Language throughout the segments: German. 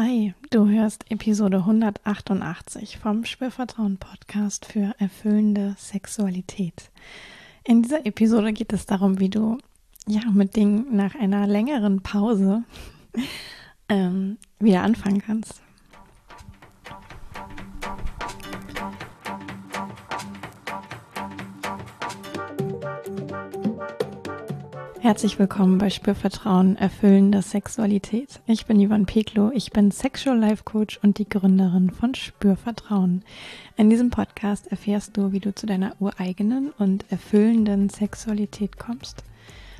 Hi, du hörst Episode 188 vom Spürvertrauen Podcast für erfüllende Sexualität. In dieser Episode geht es darum, wie du ja mit Dingen nach einer längeren Pause ähm, wieder anfangen kannst. Herzlich willkommen bei Spürvertrauen, erfüllende Sexualität. Ich bin Ivan Peklo, ich bin Sexual Life Coach und die Gründerin von Spürvertrauen. In diesem Podcast erfährst du, wie du zu deiner ureigenen und erfüllenden Sexualität kommst.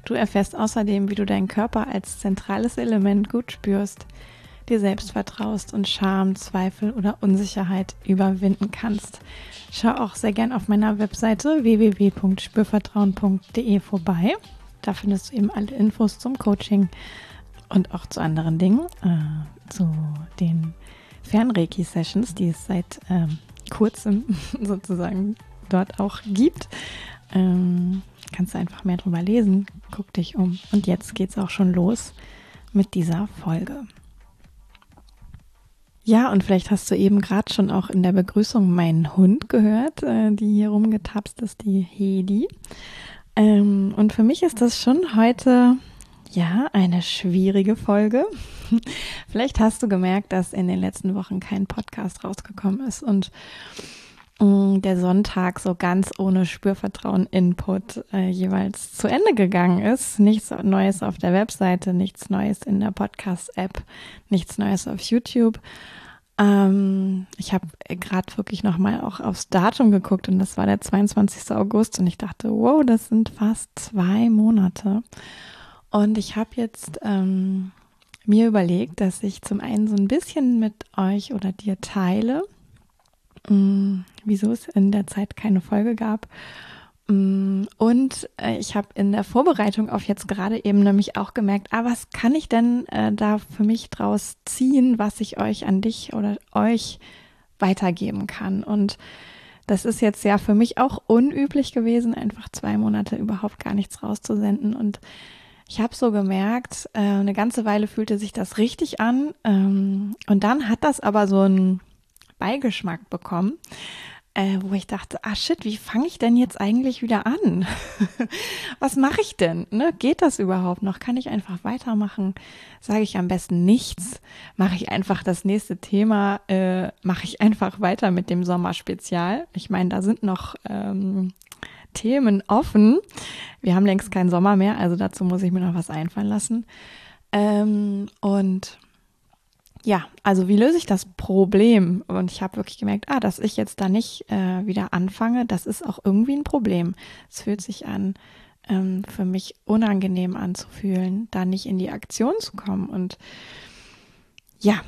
Du erfährst außerdem, wie du deinen Körper als zentrales Element gut spürst, dir selbst vertraust und Scham, Zweifel oder Unsicherheit überwinden kannst. Schau auch sehr gern auf meiner Webseite www.spürvertrauen.de vorbei da findest du eben alle Infos zum Coaching und auch zu anderen Dingen, äh, zu den Fernreiki-Sessions, die es seit ähm, kurzem sozusagen dort auch gibt. Ähm, kannst du einfach mehr drüber lesen, guck dich um. Und jetzt geht es auch schon los mit dieser Folge. Ja, und vielleicht hast du eben gerade schon auch in der Begrüßung meinen Hund gehört, äh, die hier rumgetapst ist, die Hedi. Ähm, und für mich ist das schon heute ja eine schwierige Folge. Vielleicht hast du gemerkt, dass in den letzten Wochen kein Podcast rausgekommen ist und mm, der Sonntag so ganz ohne Spürvertrauen-Input äh, jeweils zu Ende gegangen ist. Nichts Neues auf der Webseite, nichts Neues in der Podcast-App, nichts Neues auf YouTube. Ähm, ich habe gerade wirklich nochmal auch aufs Datum geguckt und das war der 22. August und ich dachte, wow, das sind fast zwei Monate. Und ich habe jetzt ähm, mir überlegt, dass ich zum einen so ein bisschen mit euch oder dir teile, mh, mm, wieso es in der Zeit keine Folge gab und äh, ich habe in der Vorbereitung auf jetzt gerade eben nämlich auch gemerkt, ah, was kann ich denn äh, da für mich draus ziehen, was ich euch an dich oder euch weitergeben kann. Und das ist jetzt ja für mich auch unüblich gewesen, einfach zwei Monate überhaupt gar nichts rauszusenden. Und ich habe so gemerkt, äh, eine ganze Weile fühlte sich das richtig an. Ähm, und dann hat das aber so einen Beigeschmack bekommen äh, wo ich dachte, ah shit, wie fange ich denn jetzt eigentlich wieder an? Was mache ich denn? Ne? Geht das überhaupt noch? Kann ich einfach weitermachen? Sage ich am besten nichts? Mache ich einfach das nächste Thema? Äh, Mache ich einfach weiter mit dem Sommerspezial? Ich meine, da sind noch ähm, Themen offen. Wir haben längst keinen Sommer mehr, also dazu muss ich mir noch was einfallen lassen. Ähm, und ja, also wie löse ich das Problem? Und ich habe wirklich gemerkt, ah, dass ich jetzt da nicht äh, wieder anfange, das ist auch irgendwie ein Problem. Es fühlt sich an, ähm, für mich unangenehm anzufühlen, da nicht in die Aktion zu kommen. Und ja,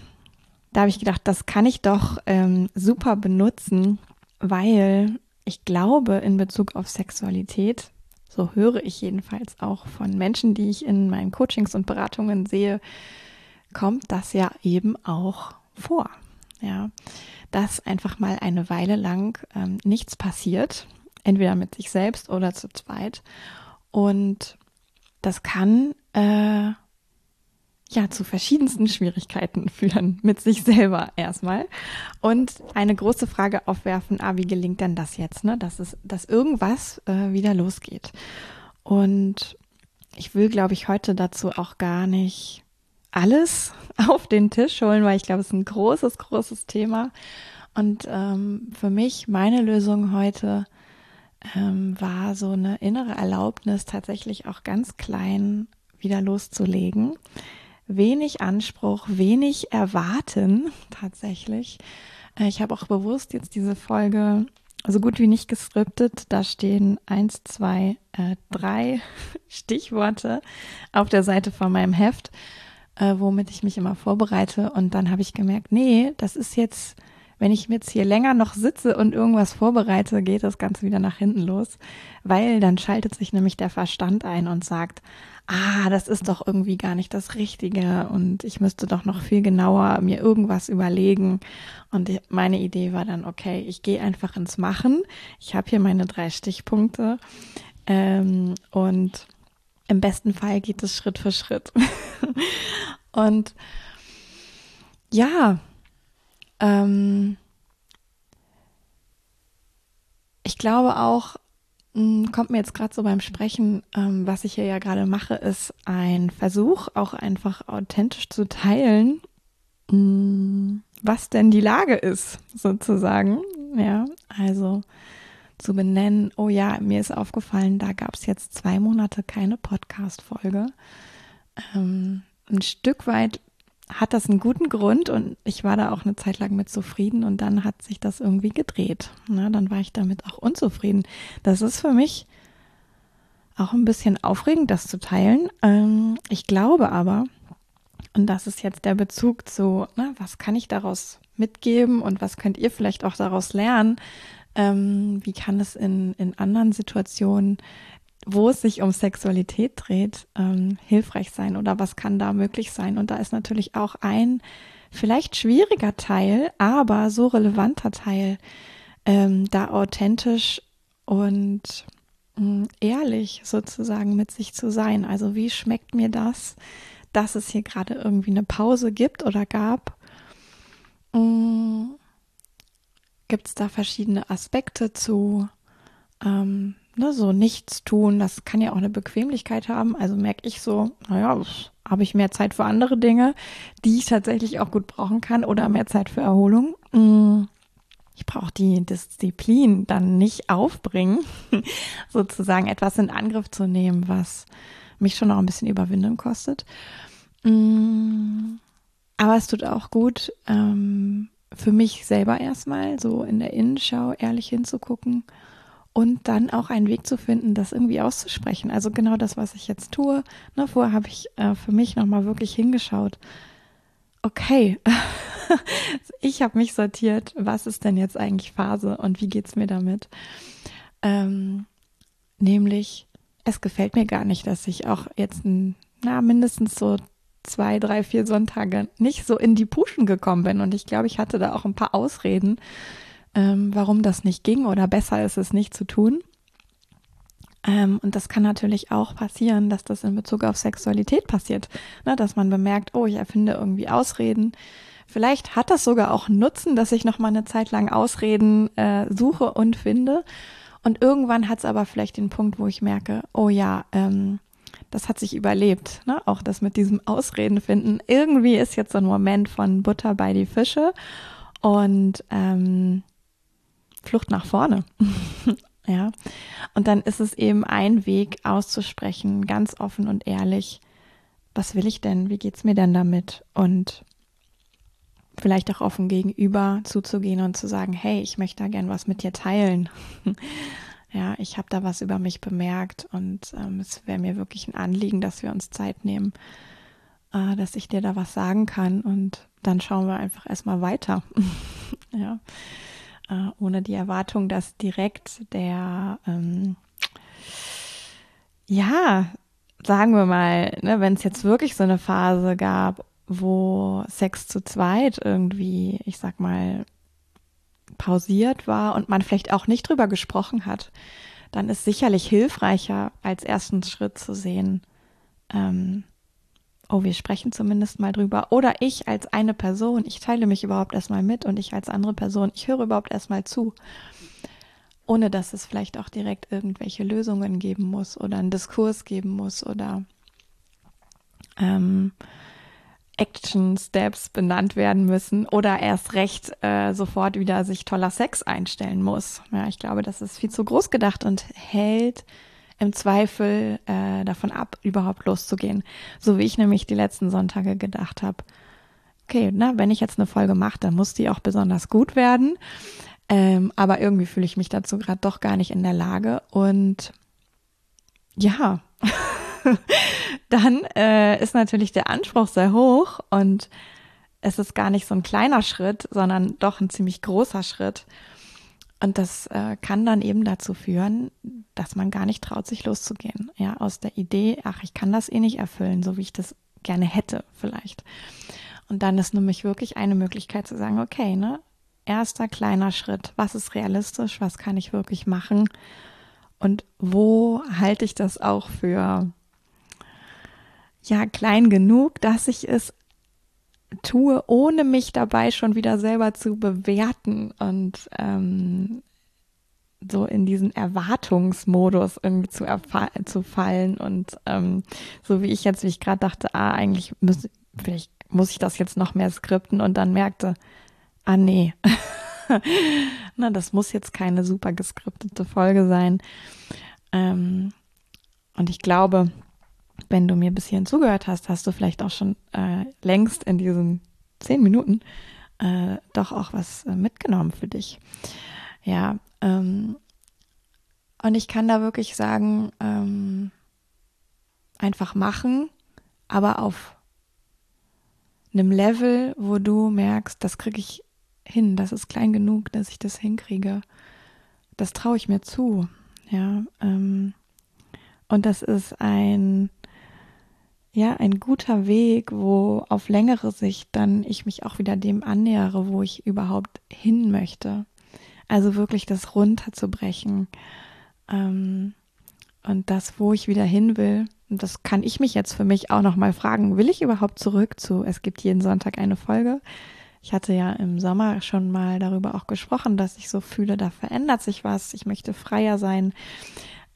da habe ich gedacht, das kann ich doch ähm, super benutzen, weil ich glaube, in Bezug auf Sexualität, so höre ich jedenfalls auch von Menschen, die ich in meinen Coachings und Beratungen sehe, kommt das ja eben auch vor. Ja, dass einfach mal eine Weile lang ähm, nichts passiert, entweder mit sich selbst oder zu zweit. Und das kann äh, ja zu verschiedensten Schwierigkeiten führen mit sich selber erstmal und eine große Frage aufwerfen: Ah, wie gelingt denn das jetzt? Ne, dass es, dass irgendwas äh, wieder losgeht. Und ich will, glaube ich, heute dazu auch gar nicht alles auf den Tisch holen, weil ich glaube, es ist ein großes, großes Thema. Und ähm, für mich, meine Lösung heute ähm, war so eine innere Erlaubnis, tatsächlich auch ganz klein wieder loszulegen. Wenig Anspruch, wenig erwarten tatsächlich. Äh, ich habe auch bewusst jetzt diese Folge so gut wie nicht geskriptet. Da stehen eins, zwei, äh, drei Stichworte auf der Seite von meinem Heft äh, womit ich mich immer vorbereite. Und dann habe ich gemerkt, nee, das ist jetzt, wenn ich jetzt hier länger noch sitze und irgendwas vorbereite, geht das Ganze wieder nach hinten los, weil dann schaltet sich nämlich der Verstand ein und sagt, ah, das ist doch irgendwie gar nicht das Richtige und ich müsste doch noch viel genauer mir irgendwas überlegen. Und meine Idee war dann, okay, ich gehe einfach ins Machen. Ich habe hier meine drei Stichpunkte ähm, und im besten Fall geht es Schritt für Schritt. Und ja, ähm, ich glaube auch, hm, kommt mir jetzt gerade so beim Sprechen, ähm, was ich hier ja gerade mache, ist ein Versuch, auch einfach authentisch zu teilen, hm, was denn die Lage ist, sozusagen. Ja, also zu benennen, oh ja, mir ist aufgefallen, da gab es jetzt zwei Monate keine Podcast-Folge. Ähm, ein Stück weit hat das einen guten Grund und ich war da auch eine Zeit lang mit zufrieden und dann hat sich das irgendwie gedreht. Na, dann war ich damit auch unzufrieden. Das ist für mich auch ein bisschen aufregend, das zu teilen. Ähm, ich glaube aber, und das ist jetzt der Bezug zu, na, was kann ich daraus mitgeben und was könnt ihr vielleicht auch daraus lernen? Ähm, wie kann es in, in anderen Situationen wo es sich um Sexualität dreht, ähm, hilfreich sein oder was kann da möglich sein. Und da ist natürlich auch ein vielleicht schwieriger Teil, aber so relevanter Teil, ähm, da authentisch und hm, ehrlich sozusagen mit sich zu sein. Also wie schmeckt mir das, dass es hier gerade irgendwie eine Pause gibt oder gab? Gibt es da verschiedene Aspekte zu? Ähm, ne, so nichts tun, das kann ja auch eine Bequemlichkeit haben. Also merke ich so, naja, habe ich mehr Zeit für andere Dinge, die ich tatsächlich auch gut brauchen kann oder mehr Zeit für Erholung. Mm, ich brauche die Disziplin dann nicht aufbringen, sozusagen etwas in Angriff zu nehmen, was mich schon noch ein bisschen Überwindung kostet. Mm, aber es tut auch gut, ähm, für mich selber erstmal so in der Innenschau ehrlich hinzugucken und dann auch einen Weg zu finden, das irgendwie auszusprechen. Also genau das, was ich jetzt tue. Ne, vorher habe ich äh, für mich nochmal wirklich hingeschaut. Okay, ich habe mich sortiert. Was ist denn jetzt eigentlich Phase und wie geht es mir damit? Ähm, nämlich, es gefällt mir gar nicht, dass ich auch jetzt ein, na, mindestens so zwei, drei, vier Sonntage nicht so in die Puschen gekommen bin. Und ich glaube, ich hatte da auch ein paar Ausreden, ähm, warum das nicht ging oder besser ist es nicht zu tun. Ähm, und das kann natürlich auch passieren, dass das in Bezug auf Sexualität passiert, ne, dass man bemerkt, oh, ich erfinde irgendwie Ausreden. Vielleicht hat das sogar auch Nutzen, dass ich noch mal eine Zeit lang Ausreden äh, suche und finde. Und irgendwann hat es aber vielleicht den Punkt, wo ich merke, oh ja, ähm, das hat sich überlebt. Ne? Auch das mit diesem Ausreden finden. Irgendwie ist jetzt so ein Moment von Butter bei die Fische. Und ähm, Flucht nach vorne. ja. Und dann ist es eben ein Weg auszusprechen, ganz offen und ehrlich, was will ich denn? Wie geht's mir denn damit? Und vielleicht auch offen gegenüber zuzugehen und zu sagen, hey, ich möchte da gern was mit dir teilen. ja, ich habe da was über mich bemerkt und ähm, es wäre mir wirklich ein Anliegen, dass wir uns Zeit nehmen, äh, dass ich dir da was sagen kann und dann schauen wir einfach erstmal weiter. ja äh, ohne die Erwartung, dass direkt der, ähm, ja, sagen wir mal, ne, wenn es jetzt wirklich so eine Phase gab, wo Sex zu zweit irgendwie, ich sag mal, pausiert war und man vielleicht auch nicht drüber gesprochen hat, dann ist sicherlich hilfreicher als ersten Schritt zu sehen, ähm, oh, wir sprechen zumindest mal drüber. Oder ich als eine Person, ich teile mich überhaupt erstmal mit und ich als andere Person, ich höre überhaupt erstmal zu. Ohne dass es vielleicht auch direkt irgendwelche Lösungen geben muss oder einen Diskurs geben muss oder ähm, Action Steps benannt werden müssen oder erst recht äh, sofort wieder sich toller Sex einstellen muss. Ja, ich glaube, das ist viel zu groß gedacht und hält im Zweifel äh, davon ab, überhaupt loszugehen. So wie ich nämlich die letzten Sonntage gedacht habe, okay, na, wenn ich jetzt eine Folge mache, dann muss die auch besonders gut werden. Ähm, aber irgendwie fühle ich mich dazu gerade doch gar nicht in der Lage. Und ja, dann äh, ist natürlich der Anspruch sehr hoch und es ist gar nicht so ein kleiner Schritt, sondern doch ein ziemlich großer Schritt. Und das äh, kann dann eben dazu führen, dass man gar nicht traut, sich loszugehen. Ja, aus der Idee, ach, ich kann das eh nicht erfüllen, so wie ich das gerne hätte, vielleicht. Und dann ist nämlich wirklich eine Möglichkeit zu sagen, okay, ne, erster kleiner Schritt. Was ist realistisch? Was kann ich wirklich machen? Und wo halte ich das auch für, ja, klein genug, dass ich es tue, ohne mich dabei schon wieder selber zu bewerten und ähm, so in diesen Erwartungsmodus irgendwie zu, zu fallen und ähm, so wie ich jetzt, wie ich gerade dachte, ah, eigentlich muss, vielleicht muss ich das jetzt noch mehr skripten und dann merkte, ah nee, na, das muss jetzt keine super geskriptete Folge sein. Ähm, und ich glaube, wenn du mir bis hierhin zugehört hast, hast du vielleicht auch schon äh, längst in diesen zehn Minuten äh, doch auch was äh, mitgenommen für dich. Ja, ähm, und ich kann da wirklich sagen, ähm, einfach machen, aber auf einem Level, wo du merkst, das kriege ich hin, das ist klein genug, dass ich das hinkriege. Das traue ich mir zu. Ja, ähm, und das ist ein, ja, ein guter Weg, wo auf längere Sicht dann ich mich auch wieder dem annähere, wo ich überhaupt hin möchte. Also wirklich das runterzubrechen. Ähm, und das, wo ich wieder hin will, das kann ich mich jetzt für mich auch nochmal fragen, will ich überhaupt zurück zu, es gibt jeden Sonntag eine Folge? Ich hatte ja im Sommer schon mal darüber auch gesprochen, dass ich so fühle, da verändert sich was, ich möchte freier sein.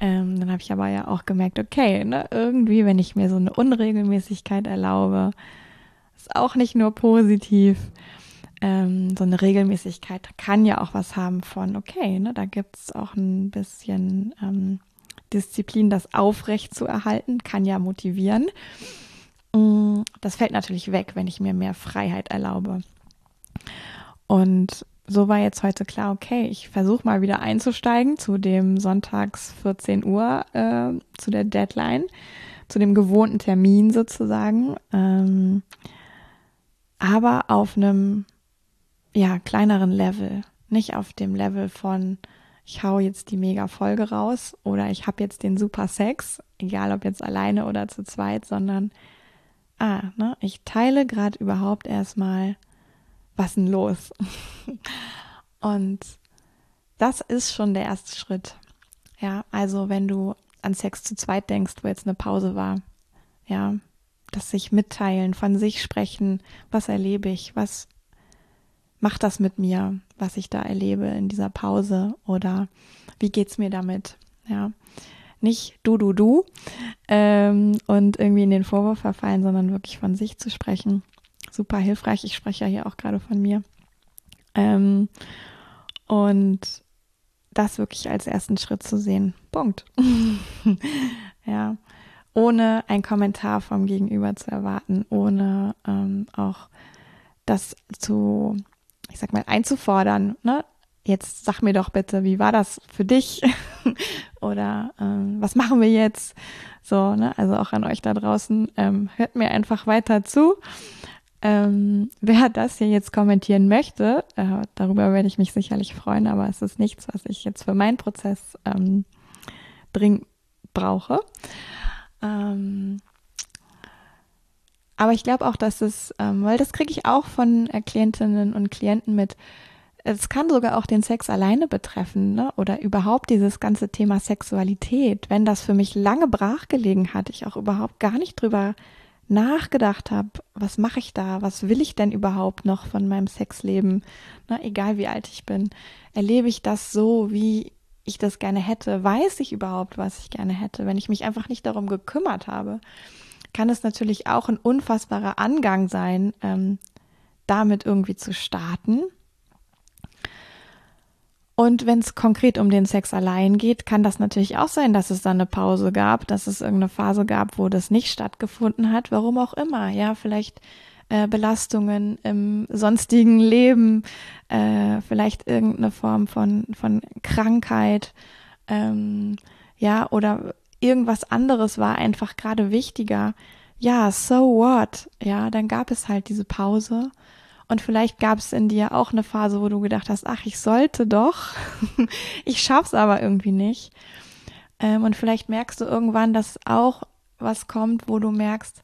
Ähm, dann habe ich aber ja auch gemerkt, okay, ne, irgendwie, wenn ich mir so eine Unregelmäßigkeit erlaube, ist auch nicht nur positiv. Ähm, so eine Regelmäßigkeit kann ja auch was haben von, okay, ne, da gibt es auch ein bisschen ähm, Disziplin, das aufrecht zu erhalten, kann ja motivieren. Mm, das fällt natürlich weg, wenn ich mir mehr Freiheit erlaube. Und so war jetzt heute klar, okay, ich versuche mal wieder einzusteigen zu dem Sonntags 14 Uhr, äh, zu der Deadline, zu dem gewohnten Termin sozusagen. Ähm, aber auf einem ja, kleineren Level. Nicht auf dem Level von, ich hau jetzt die mega Folge raus oder ich habe jetzt den super Sex, egal ob jetzt alleine oder zu zweit, sondern, ah, ne, ich teile gerade überhaupt erstmal was denn los? Und das ist schon der erste Schritt. Ja, also wenn du an Sex zu zweit denkst, wo jetzt eine Pause war, ja, das sich mitteilen, von sich sprechen, was erlebe ich, was macht das mit mir, was ich da erlebe in dieser Pause oder wie geht's mir damit, ja. Nicht du, du, du ähm, und irgendwie in den Vorwurf verfallen, sondern wirklich von sich zu sprechen super hilfreich. Ich spreche ja hier auch gerade von mir. Ähm, und das wirklich als ersten Schritt zu sehen. Punkt. ja. Ohne einen Kommentar vom Gegenüber zu erwarten, ohne ähm, auch das zu, ich sag mal, einzufordern. Ne? Jetzt sag mir doch bitte, wie war das für dich? Oder ähm, was machen wir jetzt? So, ne? Also auch an euch da draußen, ähm, hört mir einfach weiter zu ähm, wer das hier jetzt kommentieren möchte, äh, darüber werde ich mich sicherlich freuen, aber es ist nichts, was ich jetzt für meinen Prozess ähm, dringend brauche. Ähm, aber ich glaube auch, dass es, ähm, weil das kriege ich auch von äh, Klientinnen und Klienten mit, es kann sogar auch den Sex alleine betreffen, ne? Oder überhaupt dieses ganze Thema Sexualität. Wenn das für mich lange brachgelegen hat, ich auch überhaupt gar nicht drüber nachgedacht habe, was mache ich da, was will ich denn überhaupt noch von meinem Sexleben, Na, egal wie alt ich bin, erlebe ich das so, wie ich das gerne hätte, weiß ich überhaupt, was ich gerne hätte, wenn ich mich einfach nicht darum gekümmert habe, kann es natürlich auch ein unfassbarer Angang sein, ähm, damit irgendwie zu starten und wenn es konkret um den Sex allein geht, kann das natürlich auch sein, dass es dann eine Pause gab, dass es irgendeine Phase gab, wo das nicht stattgefunden hat, warum auch immer. Ja, vielleicht äh, Belastungen im sonstigen Leben, äh, vielleicht irgendeine Form von, von Krankheit, ähm, ja, oder irgendwas anderes war einfach gerade wichtiger. Ja, so what? Ja, dann gab es halt diese Pause und vielleicht gab es in dir auch eine Phase, wo du gedacht hast, ach, ich sollte doch, ich schaff's aber irgendwie nicht. Ähm, und vielleicht merkst du irgendwann, dass auch was kommt, wo du merkst,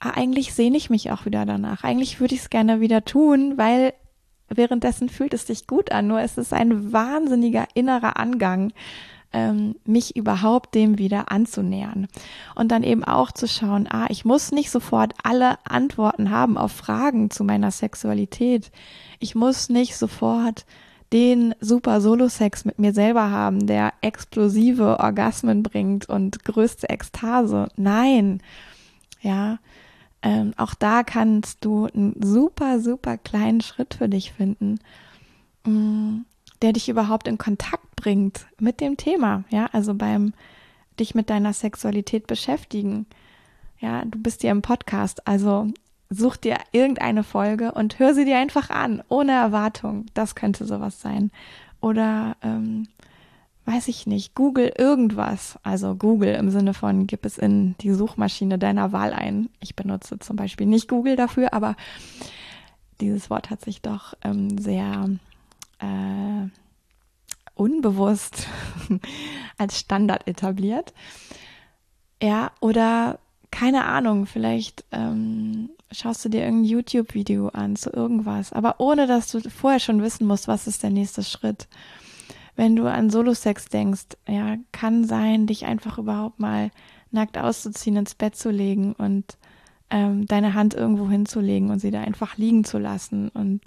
ah, eigentlich sehne ich mich auch wieder danach. Eigentlich würde ich es gerne wieder tun, weil währenddessen fühlt es sich gut an. Nur es ist ein wahnsinniger innerer Angang, ähm, mich überhaupt dem wieder anzunähern. Und dann eben auch zu schauen, ah, ich muss nicht sofort alle Antworten haben auf Fragen zu meiner Sexualität. Ich muss nicht sofort den super Solo-Sex mit mir selber haben, der explosive Orgasmen bringt und größte Ekstase. Nein, ja, ähm, auch da kannst du einen super, super kleinen Schritt für dich finden, mm, der dich überhaupt in Kontakt bringt mit dem Thema. Ja, also beim dich mit deiner Sexualität beschäftigen. Ja, du bist hier im Podcast, also such dir irgendeine Folge und hör sie dir einfach an, ohne Erwartung. Das könnte sowas sein. Oder ähm, weiß ich nicht, Google irgendwas. Also Google im Sinne von, gib es in die Suchmaschine deiner Wahl ein. Ich benutze zum Beispiel nicht Google dafür, aber dieses Wort hat sich doch ähm, sehr äh, unbewusst als Standard etabliert. Ja, oder keine Ahnung, vielleicht ähm, schaust du dir irgendein YouTube-Video an zu irgendwas, aber ohne dass du vorher schon wissen musst, was ist der nächste Schritt wenn du an Solo-Sex denkst, ja, kann sein, dich einfach überhaupt mal nackt auszuziehen, ins Bett zu legen und ähm, deine Hand irgendwo hinzulegen und sie da einfach liegen zu lassen und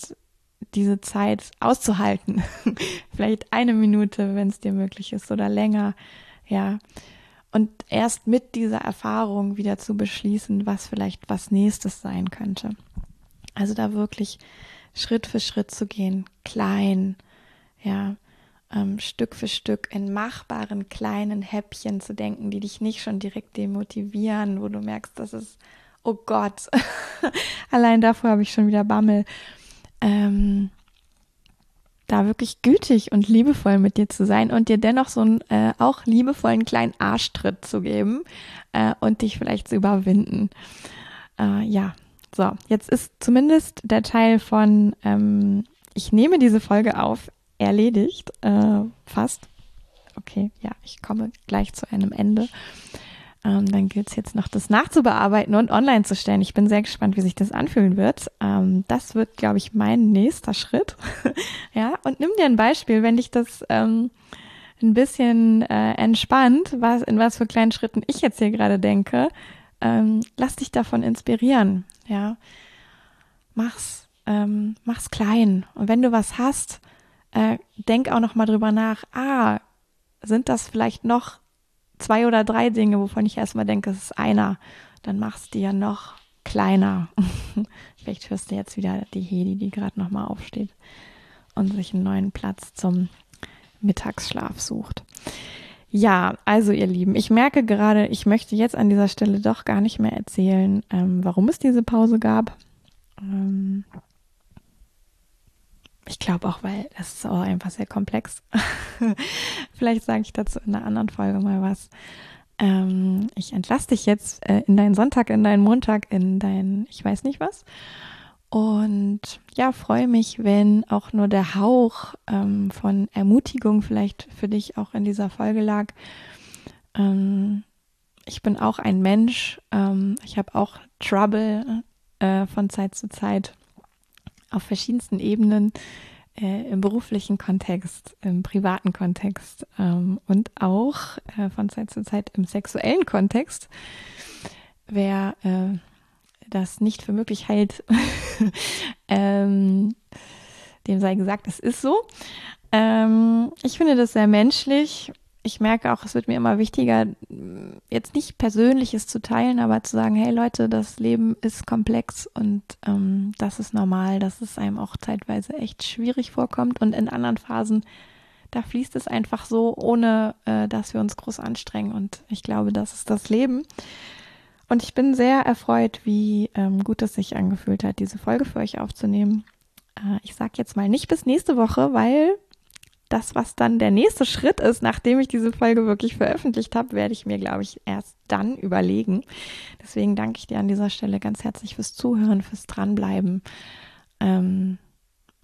diese Zeit auszuhalten. Vielleicht eine Minute, wenn es dir möglich ist, oder länger, ja. Und erst mit dieser Erfahrung wieder zu beschließen, was vielleicht was nächstes sein könnte. Also da wirklich Schritt für Schritt zu gehen, klein, ja, ähm, Stück für Stück in machbaren kleinen Häppchen zu denken, die dich nicht schon direkt demotivieren, wo du merkst, das ist, oh Gott, allein davor habe ich schon wieder Bammel. Ähm, da wirklich gütig und liebevoll mit dir zu sein und dir dennoch so einen äh, auch liebevollen kleinen Arschtritt zu geben äh, und dich vielleicht zu überwinden. Äh, ja, so, jetzt ist zumindest der Teil von, ähm, ich nehme diese Folge auf, erledigt, äh, fast. Okay, ja, ich komme gleich zu einem Ende. Ähm, dann gilt es jetzt noch, das nachzubearbeiten und online zu stellen. Ich bin sehr gespannt, wie sich das anfühlen wird. Ähm, das wird, glaube ich, mein nächster Schritt. ja, und nimm dir ein Beispiel, wenn dich das ähm, ein bisschen äh, entspannt, was, in was für kleinen Schritten ich jetzt hier gerade denke. Ähm, lass dich davon inspirieren. Ja, mach's, ähm, mach's klein. Und wenn du was hast, äh, denk auch noch mal drüber nach, ah, sind das vielleicht noch zwei oder drei Dinge, wovon ich erstmal denke, es ist einer, dann machst du ja noch kleiner. vielleicht hörst du jetzt wieder die Hedi, die gerade noch mal aufsteht und sich einen neuen Platz zum Mittagsschlaf sucht. Ja, also ihr Lieben, ich merke gerade, ich möchte jetzt an dieser Stelle doch gar nicht mehr erzählen, ähm, warum es diese Pause gab. Ähm, ich glaube auch, weil das ist auch einfach sehr komplex. Vielleicht sage ich dazu in einer anderen Folge mal was. Ähm, ich entlasse dich jetzt äh, in deinen Sonntag, in deinen Montag, in dein, ich weiß nicht was. Und ja, freue mich, wenn auch nur der Hauch ähm, von Ermutigung vielleicht für dich auch in dieser Folge lag. Ähm, ich bin auch ein Mensch. Ähm, ich habe auch Trouble äh, von Zeit zu Zeit auf verschiedensten Ebenen äh, im beruflichen Kontext, im privaten Kontext ähm, und auch äh, von Zeit zu Zeit im sexuellen Kontext. Wer äh, das nicht für möglich hält, ähm, dem sei gesagt, es ist so. Ähm, ich finde das sehr menschlich ich merke auch, es wird mir immer wichtiger, jetzt nicht Persönliches zu teilen, aber zu sagen, hey Leute, das Leben ist komplex und ähm, das ist normal, dass es einem auch zeitweise echt schwierig vorkommt und in anderen Phasen, da fließt es einfach so, ohne äh, dass wir uns groß anstrengen und ich glaube, das ist das Leben. Und ich bin sehr erfreut, wie ähm, gut es sich angefühlt hat, diese Folge für euch aufzunehmen. Äh, ich sage jetzt mal nicht bis nächste Woche, weil das, was dann der nächste Schritt ist, nachdem ich diese Folge wirklich veröffentlicht habe, werde ich mir, glaube ich, erst dann überlegen. Deswegen danke ich dir an dieser Stelle ganz herzlich fürs Zuhören, fürs Dranbleiben. Ähm,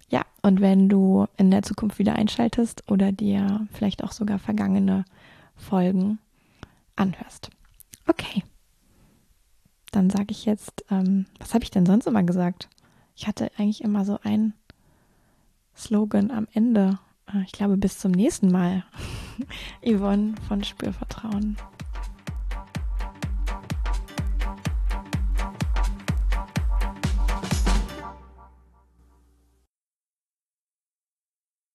ja, und wenn du in der Zukunft wieder einschaltest oder dir vielleicht auch sogar vergangene Folgen anhörst. Okay. Dann sage ich jetzt, ähm, was habe ich denn sonst immer gesagt? Ich hatte eigentlich immer so ein Slogan am Ende ich glaube, bis zum nächsten Mal. Yvonne von Spürvertrauen.